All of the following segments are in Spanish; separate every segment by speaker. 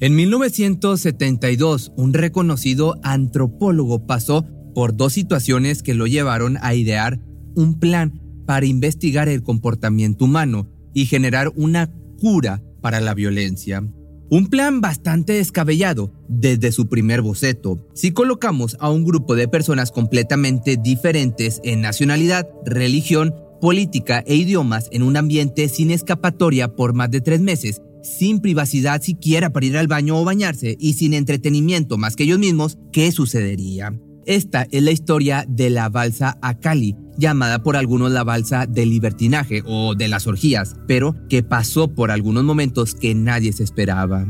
Speaker 1: En 1972, un reconocido antropólogo pasó por dos situaciones que lo llevaron a idear un plan para investigar el comportamiento humano y generar una cura para la violencia. Un plan bastante descabellado desde su primer boceto. Si colocamos a un grupo de personas completamente diferentes en nacionalidad, religión, política e idiomas en un ambiente sin escapatoria por más de tres meses, sin privacidad siquiera para ir al baño o bañarse y sin entretenimiento más que ellos mismos, ¿qué sucedería? Esta es la historia de la balsa Akali, llamada por algunos la balsa del libertinaje o de las orgías, pero que pasó por algunos momentos que nadie se esperaba.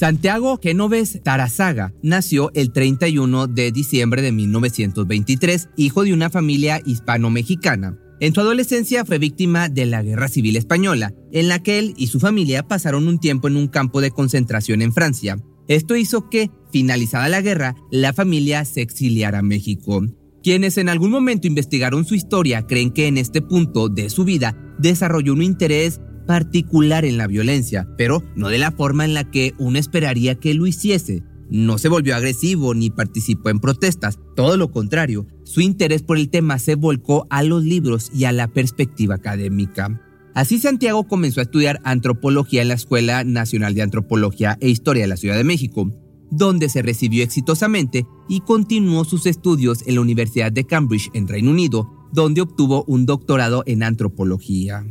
Speaker 1: Santiago Genoves Tarazaga nació el 31 de diciembre de 1923, hijo de una familia hispano-mexicana. En su adolescencia fue víctima de la Guerra Civil Española, en la que él y su familia pasaron un tiempo en un campo de concentración en Francia. Esto hizo que, finalizada la guerra, la familia se exiliara a México. Quienes en algún momento investigaron su historia creen que en este punto de su vida desarrolló un interés particular en la violencia, pero no de la forma en la que uno esperaría que lo hiciese. No se volvió agresivo ni participó en protestas, todo lo contrario, su interés por el tema se volcó a los libros y a la perspectiva académica. Así Santiago comenzó a estudiar antropología en la Escuela Nacional de Antropología e Historia de la Ciudad de México, donde se recibió exitosamente y continuó sus estudios en la Universidad de Cambridge en Reino Unido, donde obtuvo un doctorado en antropología.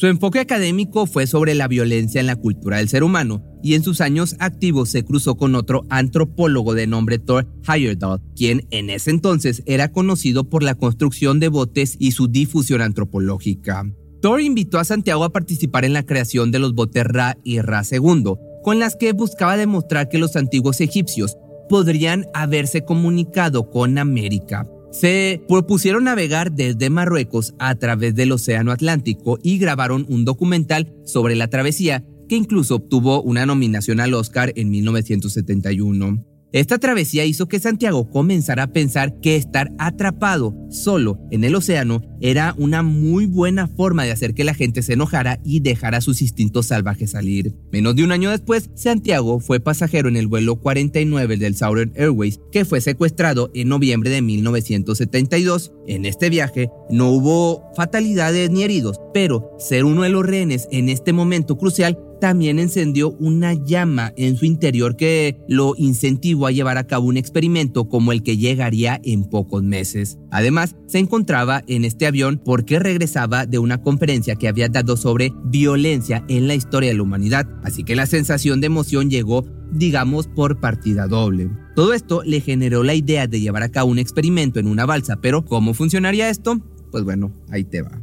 Speaker 1: Su enfoque académico fue sobre la violencia en la cultura del ser humano, y en sus años activos se cruzó con otro antropólogo de nombre Thor Heyerdahl, quien en ese entonces era conocido por la construcción de botes y su difusión antropológica. Thor invitó a Santiago a participar en la creación de los botes Ra y Ra II, con las que buscaba demostrar que los antiguos egipcios podrían haberse comunicado con América se propusieron navegar desde Marruecos a través del Océano Atlántico y grabaron un documental sobre la travesía que incluso obtuvo una nominación al Oscar en 1971. Esta travesía hizo que Santiago comenzara a pensar que estar atrapado solo en el océano era una muy buena forma de hacer que la gente se enojara y dejara sus instintos salvajes salir. Menos de un año después, Santiago fue pasajero en el vuelo 49 del Southern Airways, que fue secuestrado en noviembre de 1972. En este viaje no hubo fatalidades ni heridos, pero ser uno de los rehenes en este momento crucial también encendió una llama en su interior que lo incentivó a llevar a cabo un experimento como el que llegaría en pocos meses. Además, se encontraba en este avión porque regresaba de una conferencia que había dado sobre violencia en la historia de la humanidad, así que la sensación de emoción llegó digamos por partida doble. Todo esto le generó la idea de llevar a cabo un experimento en una balsa, pero ¿cómo funcionaría esto? Pues bueno, ahí te va.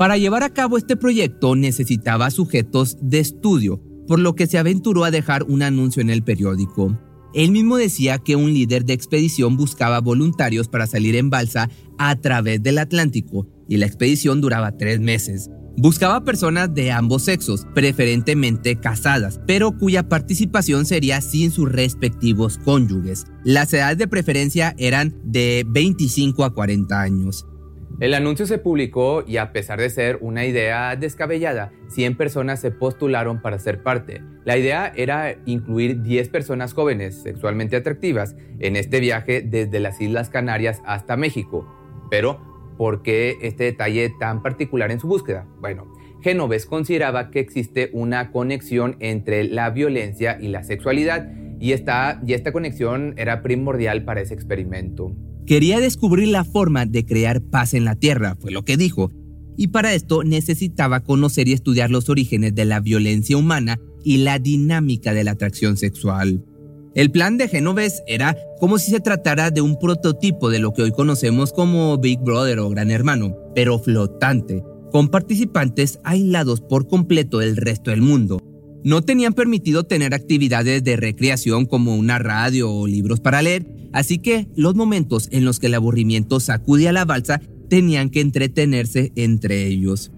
Speaker 1: Para llevar a cabo este proyecto necesitaba sujetos de estudio, por lo que se aventuró a dejar un anuncio en el periódico. Él mismo decía que un líder de expedición buscaba voluntarios para salir en balsa a través del Atlántico y la expedición duraba tres meses. Buscaba personas de ambos sexos, preferentemente casadas, pero cuya participación sería sin sus respectivos cónyuges. Las edades de preferencia eran de 25 a 40 años.
Speaker 2: El anuncio se publicó y a pesar de ser una idea descabellada, 100 personas se postularon para ser parte. La idea era incluir 10 personas jóvenes sexualmente atractivas en este viaje desde las Islas Canarias hasta México. Pero, ¿por qué este detalle tan particular en su búsqueda? Bueno, Genoves consideraba que existe una conexión entre la violencia y la sexualidad y esta, y esta conexión era primordial para ese experimento.
Speaker 1: Quería descubrir la forma de crear paz en la Tierra, fue lo que dijo, y para esto necesitaba conocer y estudiar los orígenes de la violencia humana y la dinámica de la atracción sexual. El plan de Genoves era como si se tratara de un prototipo de lo que hoy conocemos como Big Brother o Gran Hermano, pero flotante, con participantes aislados por completo del resto del mundo. No tenían permitido tener actividades de recreación como una radio o libros para leer, así que los momentos en los que el aburrimiento sacudía la balsa tenían que entretenerse entre ellos.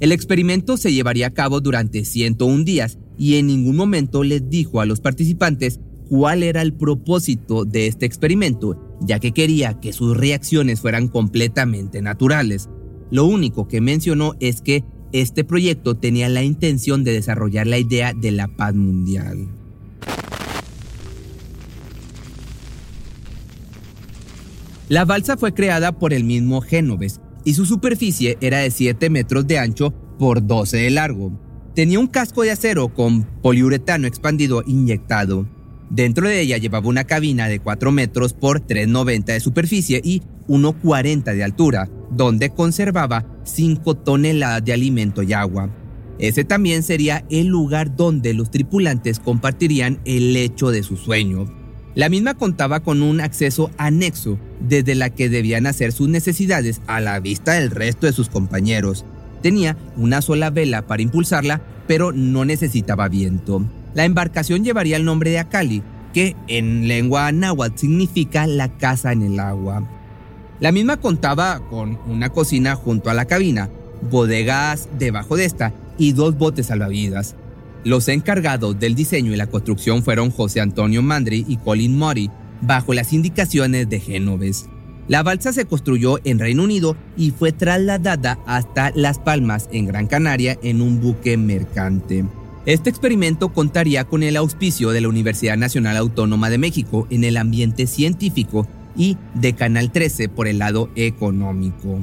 Speaker 1: El experimento se llevaría a cabo durante 101 días y en ningún momento les dijo a los participantes cuál era el propósito de este experimento, ya que quería que sus reacciones fueran completamente naturales. Lo único que mencionó es que este proyecto tenía la intención de desarrollar la idea de la paz mundial. La balsa fue creada por el mismo Génoves y su superficie era de 7 metros de ancho por 12 de largo. Tenía un casco de acero con poliuretano expandido inyectado. Dentro de ella llevaba una cabina de 4 metros por 3,90 de superficie y 1,40 de altura, donde conservaba 5 toneladas de alimento y agua. Ese también sería el lugar donde los tripulantes compartirían el lecho de su sueño. La misma contaba con un acceso anexo desde la que debían hacer sus necesidades a la vista del resto de sus compañeros. Tenía una sola vela para impulsarla, pero no necesitaba viento. La embarcación llevaría el nombre de Akali, que en lengua náhuatl significa la casa en el agua. La misma contaba con una cocina junto a la cabina, bodegas debajo de esta y dos botes salvavidas. Los encargados del diseño y la construcción fueron José Antonio Mandri y Colin Murray, bajo las indicaciones de Génoves. La balsa se construyó en Reino Unido y fue trasladada hasta Las Palmas, en Gran Canaria, en un buque mercante. Este experimento contaría con el auspicio de la Universidad Nacional Autónoma de México en el ambiente científico y de Canal 13 por el lado económico.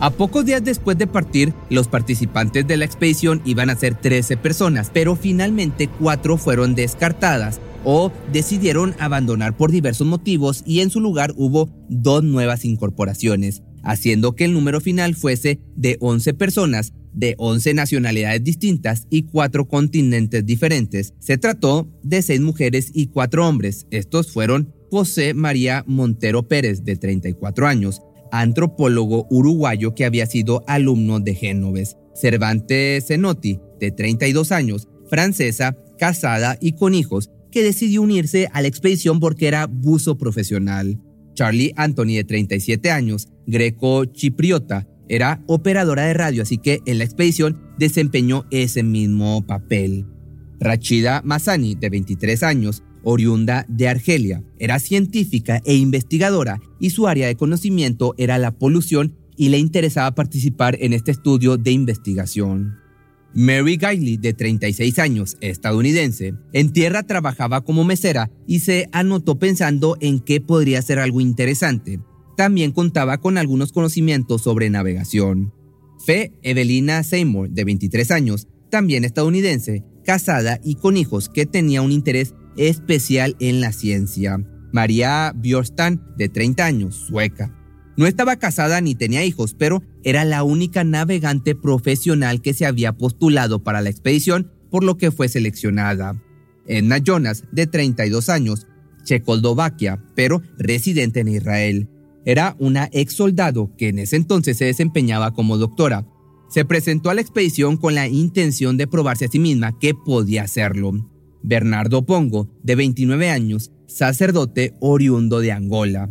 Speaker 1: A pocos días después de partir, los participantes de la expedición iban a ser 13 personas, pero finalmente cuatro fueron descartadas o decidieron abandonar por diversos motivos y en su lugar hubo dos nuevas incorporaciones, haciendo que el número final fuese de 11 personas de 11 nacionalidades distintas y cuatro continentes diferentes. Se trató de seis mujeres y cuatro hombres. Estos fueron José María Montero Pérez, de 34 años, antropólogo uruguayo que había sido alumno de Génoves. Cervantes Zenotti, de 32 años, francesa, casada y con hijos, que decidió unirse a la expedición porque era buzo profesional. Charlie Anthony, de 37 años, greco-chipriota, era operadora de radio, así que en la expedición desempeñó ese mismo papel. Rachida Masani, de 23 años, oriunda de Argelia. Era científica e investigadora y su área de conocimiento era la polución y le interesaba participar en este estudio de investigación. Mary Gailey, de 36 años, estadounidense, en tierra trabajaba como mesera y se anotó pensando en qué podría ser algo interesante. También contaba con algunos conocimientos sobre navegación. Fe Evelina Seymour, de 23 años, también estadounidense, casada y con hijos que tenía un interés especial en la ciencia. María Bjornstam, de 30 años, sueca. No estaba casada ni tenía hijos, pero era la única navegante profesional que se había postulado para la expedición, por lo que fue seleccionada. Edna Jonas, de 32 años, Checoslovaquia, pero residente en Israel. Era una ex soldado que en ese entonces se desempeñaba como doctora. Se presentó a la expedición con la intención de probarse a sí misma que podía hacerlo. Bernardo Pongo, de 29 años, sacerdote oriundo de Angola.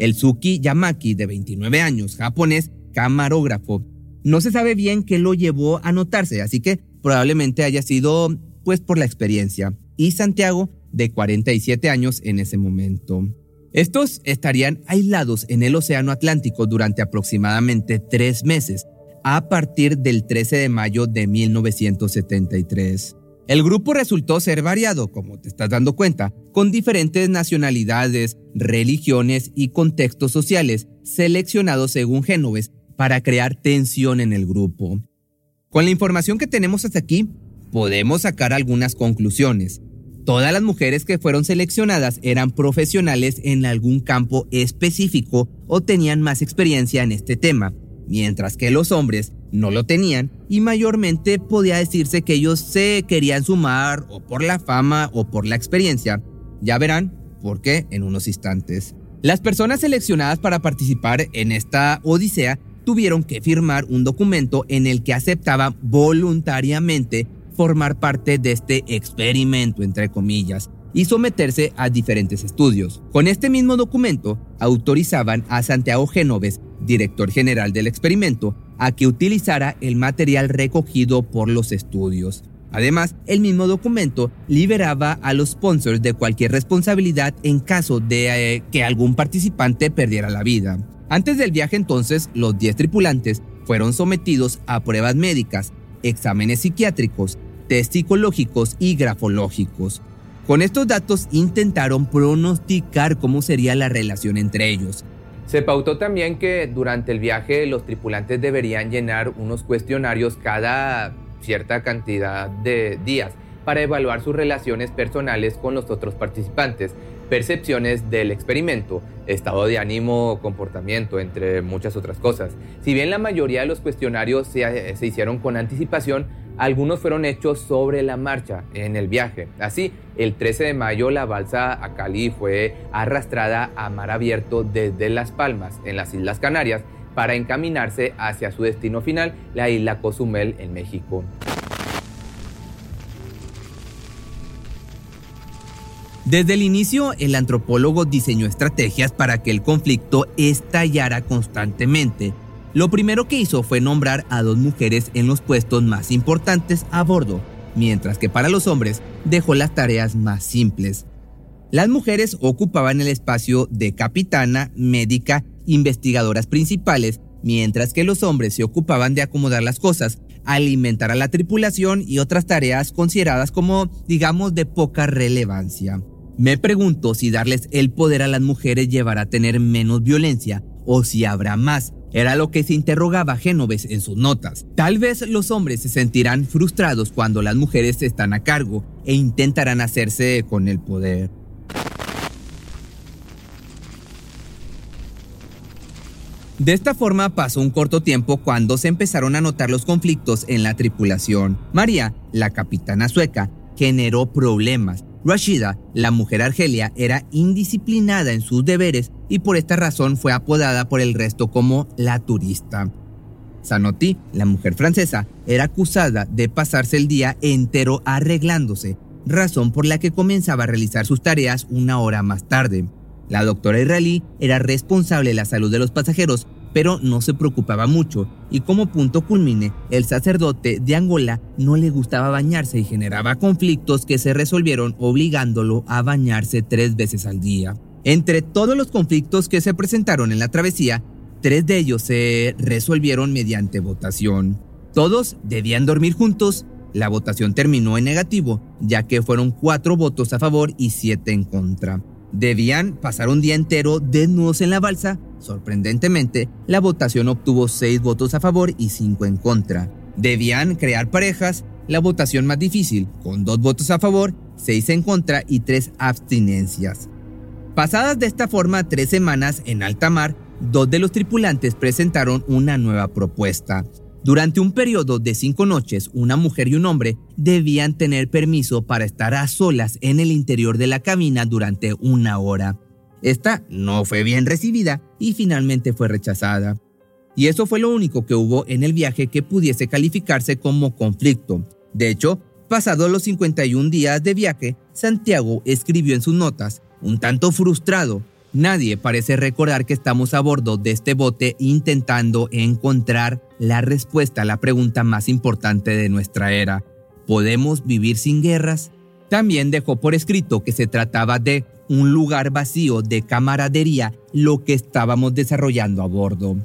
Speaker 1: El Suki Yamaki, de 29 años, japonés, camarógrafo. No se sabe bien qué lo llevó a anotarse, así que probablemente haya sido pues por la experiencia. Y Santiago, de 47 años en ese momento. Estos estarían aislados en el Océano Atlántico durante aproximadamente tres meses, a partir del 13 de mayo de 1973. El grupo resultó ser variado, como te estás dando cuenta, con diferentes nacionalidades, religiones y contextos sociales seleccionados según Génoves para crear tensión en el grupo. Con la información que tenemos hasta aquí, podemos sacar algunas conclusiones. Todas las mujeres que fueron seleccionadas eran profesionales en algún campo específico o tenían más experiencia en este tema, mientras que los hombres no lo tenían y mayormente podía decirse que ellos se querían sumar o por la fama o por la experiencia. Ya verán por qué en unos instantes. Las personas seleccionadas para participar en esta odisea tuvieron que firmar un documento en el que aceptaban voluntariamente formar parte de este experimento, entre comillas, y someterse a diferentes estudios. Con este mismo documento, autorizaban a Santiago Genoves, director general del experimento, a que utilizara el material recogido por los estudios. Además, el mismo documento liberaba a los sponsors de cualquier responsabilidad en caso de eh, que algún participante perdiera la vida. Antes del viaje entonces, los 10 tripulantes fueron sometidos a pruebas médicas, exámenes psiquiátricos, test psicológicos y grafológicos. Con estos datos intentaron pronosticar cómo sería la relación entre ellos.
Speaker 2: Se pautó también que durante el viaje los tripulantes deberían llenar unos cuestionarios cada cierta cantidad de días para evaluar sus relaciones personales con los otros participantes, percepciones del experimento, estado de ánimo, comportamiento, entre muchas otras cosas. Si bien la mayoría de los cuestionarios se, se hicieron con anticipación, algunos fueron hechos sobre la marcha en el viaje. Así, el 13 de mayo la balsa a Cali fue arrastrada a mar abierto desde Las Palmas, en las Islas Canarias, para encaminarse hacia su destino final, la isla Cozumel, en México.
Speaker 1: Desde el inicio, el antropólogo diseñó estrategias para que el conflicto estallara constantemente lo primero que hizo fue nombrar a dos mujeres en los puestos más importantes a bordo, mientras que para los hombres dejó las tareas más simples. Las mujeres ocupaban el espacio de capitana, médica, investigadoras principales, mientras que los hombres se ocupaban de acomodar las cosas, alimentar a la tripulación y otras tareas consideradas como, digamos, de poca relevancia. Me pregunto si darles el poder a las mujeres llevará a tener menos violencia o si habrá más, era lo que se interrogaba Génoves en sus notas. Tal vez los hombres se sentirán frustrados cuando las mujeres están a cargo e intentarán hacerse con el poder. De esta forma pasó un corto tiempo cuando se empezaron a notar los conflictos en la tripulación. María, la capitana sueca, generó problemas Rashida, la mujer argelia, era indisciplinada en sus deberes y por esta razón fue apodada por el resto como la turista. Sanoti, la mujer francesa, era acusada de pasarse el día entero arreglándose, razón por la que comenzaba a realizar sus tareas una hora más tarde. La doctora israelí era responsable de la salud de los pasajeros pero no se preocupaba mucho y como punto culmine, el sacerdote de Angola no le gustaba bañarse y generaba conflictos que se resolvieron obligándolo a bañarse tres veces al día. Entre todos los conflictos que se presentaron en la travesía, tres de ellos se resolvieron mediante votación. Todos debían dormir juntos. La votación terminó en negativo, ya que fueron cuatro votos a favor y siete en contra. Debían pasar un día entero desnudos en la balsa. Sorprendentemente, la votación obtuvo 6 votos a favor y 5 en contra. Debían crear parejas, la votación más difícil, con 2 votos a favor, 6 en contra y 3 abstinencias. Pasadas de esta forma tres semanas en alta mar, dos de los tripulantes presentaron una nueva propuesta. Durante un periodo de cinco noches, una mujer y un hombre debían tener permiso para estar a solas en el interior de la cabina durante una hora. Esta no fue bien recibida y finalmente fue rechazada. Y eso fue lo único que hubo en el viaje que pudiese calificarse como conflicto. De hecho, pasados los 51 días de viaje, Santiago escribió en sus notas, un tanto frustrado, Nadie parece recordar que estamos a bordo de este bote intentando encontrar la respuesta a la pregunta más importante de nuestra era. ¿Podemos vivir sin guerras? También dejó por escrito que se trataba de un lugar vacío de camaradería lo que estábamos desarrollando a bordo.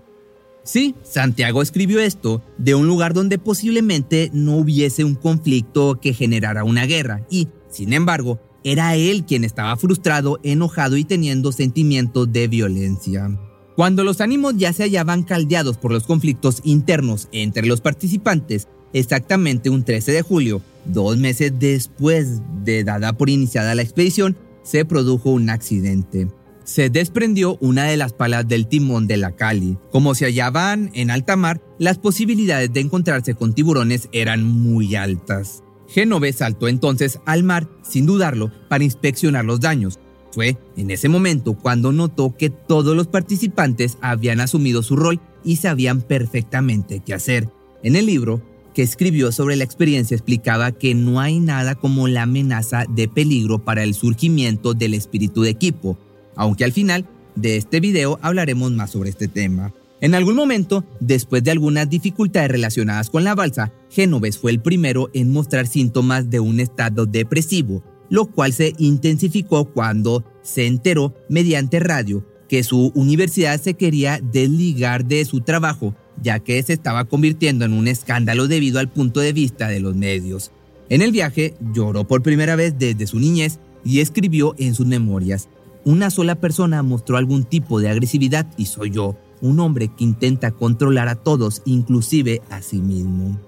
Speaker 1: Sí, Santiago escribió esto de un lugar donde posiblemente no hubiese un conflicto que generara una guerra y, sin embargo, era él quien estaba frustrado, enojado y teniendo sentimientos de violencia. Cuando los ánimos ya se hallaban caldeados por los conflictos internos entre los participantes, exactamente un 13 de julio, dos meses después de dada por iniciada la expedición, se produjo un accidente. se desprendió una de las palas del timón de la Cali. Como se hallaban en alta mar, las posibilidades de encontrarse con tiburones eran muy altas. Génove saltó entonces al mar, sin dudarlo, para inspeccionar los daños. Fue en ese momento cuando notó que todos los participantes habían asumido su rol y sabían perfectamente qué hacer. En el libro que escribió sobre la experiencia explicaba que no hay nada como la amenaza de peligro para el surgimiento del espíritu de equipo, aunque al final de este video hablaremos más sobre este tema. En algún momento, después de algunas dificultades relacionadas con la balsa, Génoves fue el primero en mostrar síntomas de un estado depresivo, lo cual se intensificó cuando se enteró mediante radio que su universidad se quería desligar de su trabajo, ya que se estaba convirtiendo en un escándalo debido al punto de vista de los medios. En el viaje lloró por primera vez desde su niñez y escribió en sus memorias, una sola persona mostró algún tipo de agresividad y soy yo un hombre que intenta controlar a todos, inclusive a sí mismo.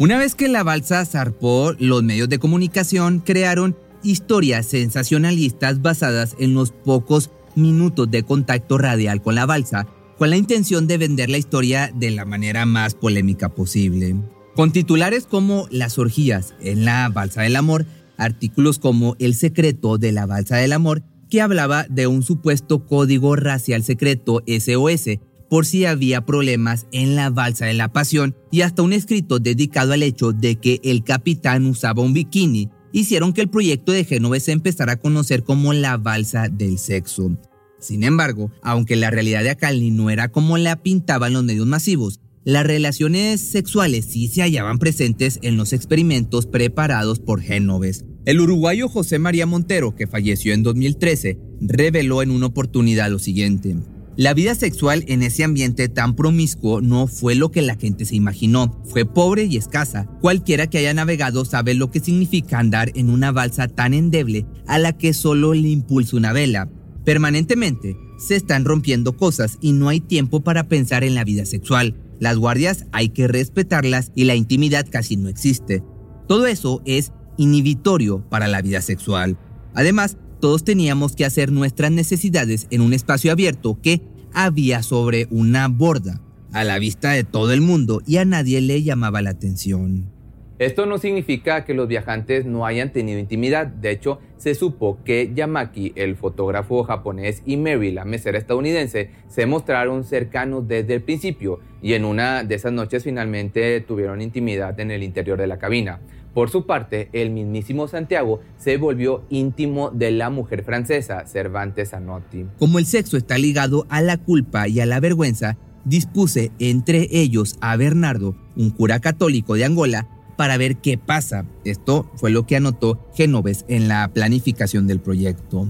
Speaker 1: Una vez que la balsa zarpó, los medios de comunicación crearon historias sensacionalistas basadas en los pocos minutos de contacto radial con la balsa, con la intención de vender la historia de la manera más polémica posible. Con titulares como Las orgías en la balsa del amor, artículos como El secreto de la balsa del amor, que hablaba de un supuesto código racial secreto SOS por si había problemas en la balsa de la pasión y hasta un escrito dedicado al hecho de que el capitán usaba un bikini, hicieron que el proyecto de Génova se empezara a conocer como la balsa del sexo. Sin embargo, aunque la realidad de Acalni no era como la pintaban los medios masivos, las relaciones sexuales sí se hallaban presentes en los experimentos preparados por Génoves. El uruguayo José María Montero, que falleció en 2013, reveló en una oportunidad lo siguiente. La vida sexual en ese ambiente tan promiscuo no fue lo que la gente se imaginó, fue pobre y escasa. Cualquiera que haya navegado sabe lo que significa andar en una balsa tan endeble a la que solo le impulsa una vela. Permanentemente se están rompiendo cosas y no hay tiempo para pensar en la vida sexual. Las guardias hay que respetarlas y la intimidad casi no existe. Todo eso es inhibitorio para la vida sexual. Además, todos teníamos que hacer nuestras necesidades en un espacio abierto que había sobre una borda, a la vista de todo el mundo y a nadie le llamaba la atención.
Speaker 2: Esto no significa que los viajantes no hayan tenido intimidad. De hecho, se supo que Yamaki, el fotógrafo japonés, y Mary, la mesera estadounidense, se mostraron cercanos desde el principio y en una de esas noches finalmente tuvieron intimidad en el interior de la cabina. Por su parte, el mismísimo Santiago se volvió íntimo de la mujer francesa, Cervantes Anotti.
Speaker 1: Como el sexo está ligado a la culpa y a la vergüenza, dispuse entre ellos a Bernardo, un cura católico de Angola, para ver qué pasa. Esto fue lo que anotó Genoves en la planificación del proyecto.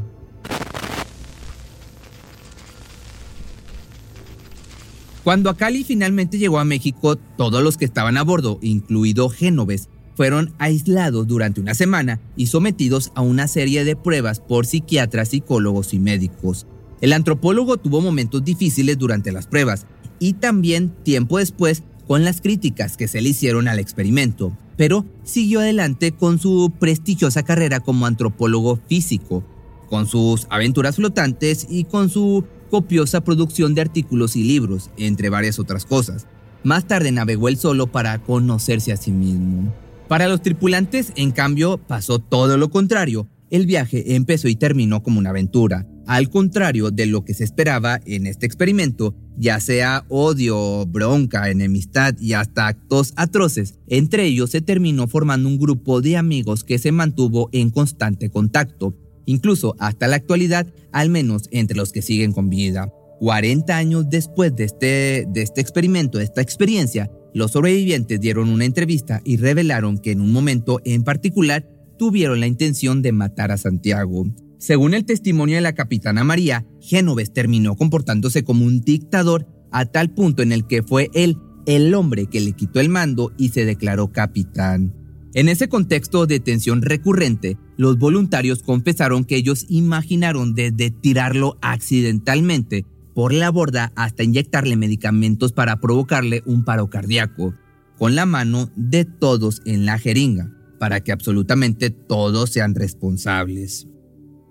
Speaker 1: Cuando Acali finalmente llegó a México, todos los que estaban a bordo, incluido Genoves, fueron aislados durante una semana y sometidos a una serie de pruebas por psiquiatras, psicólogos y médicos. El antropólogo tuvo momentos difíciles durante las pruebas y también tiempo después con las críticas que se le hicieron al experimento, pero siguió adelante con su prestigiosa carrera como antropólogo físico, con sus aventuras flotantes y con su copiosa producción de artículos y libros, entre varias otras cosas. Más tarde navegó él solo para conocerse a sí mismo. Para los tripulantes, en cambio, pasó todo lo contrario. El viaje empezó y terminó como una aventura. Al contrario de lo que se esperaba en este experimento, ya sea odio, bronca, enemistad y hasta actos atroces, entre ellos se terminó formando un grupo de amigos que se mantuvo en constante contacto, incluso hasta la actualidad, al menos entre los que siguen con vida. 40 años después de este, de este experimento, de esta experiencia, los sobrevivientes dieron una entrevista y revelaron que en un momento en particular tuvieron la intención de matar a Santiago. Según el testimonio de la capitana María, Génoves terminó comportándose como un dictador a tal punto en el que fue él el hombre que le quitó el mando y se declaró capitán. En ese contexto de tensión recurrente, los voluntarios confesaron que ellos imaginaron desde tirarlo accidentalmente por la borda hasta inyectarle medicamentos para provocarle un paro cardíaco, con la mano de todos en la jeringa. para que absolutamente todos sean responsables.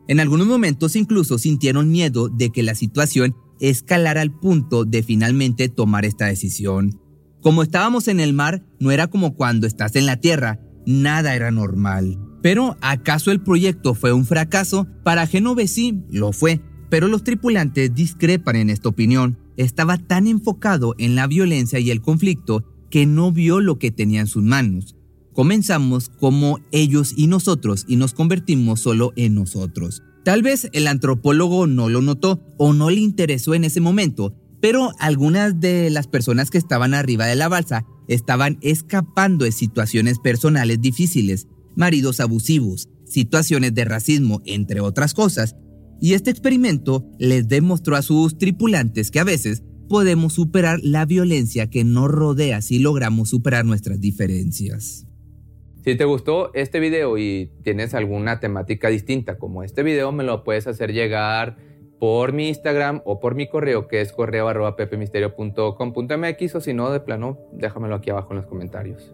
Speaker 1: En algunos momentos incluso sintieron miedo de que la situación escalara al punto de finalmente tomar esta decisión. Como estábamos en el mar, no era como cuando estás en la tierra, nada era normal. Pero ¿acaso el proyecto fue un fracaso? Para Genovesi lo fue, pero los tripulantes discrepan en esta opinión. Estaba tan enfocado en la violencia y el conflicto que no vio lo que tenía en sus manos. Comenzamos como ellos y nosotros y nos convertimos solo en nosotros. Tal vez el antropólogo no lo notó o no le interesó en ese momento, pero algunas de las personas que estaban arriba de la balsa estaban escapando de situaciones personales difíciles, maridos abusivos, situaciones de racismo, entre otras cosas, y este experimento les demostró a sus tripulantes que a veces podemos superar la violencia que nos rodea si logramos superar nuestras diferencias.
Speaker 2: Si te gustó este video y tienes alguna temática distinta como este video, me lo puedes hacer llegar por mi Instagram o por mi correo que es correo arroba pepemisterio.com.mx o si no, de plano, déjamelo aquí abajo en los comentarios.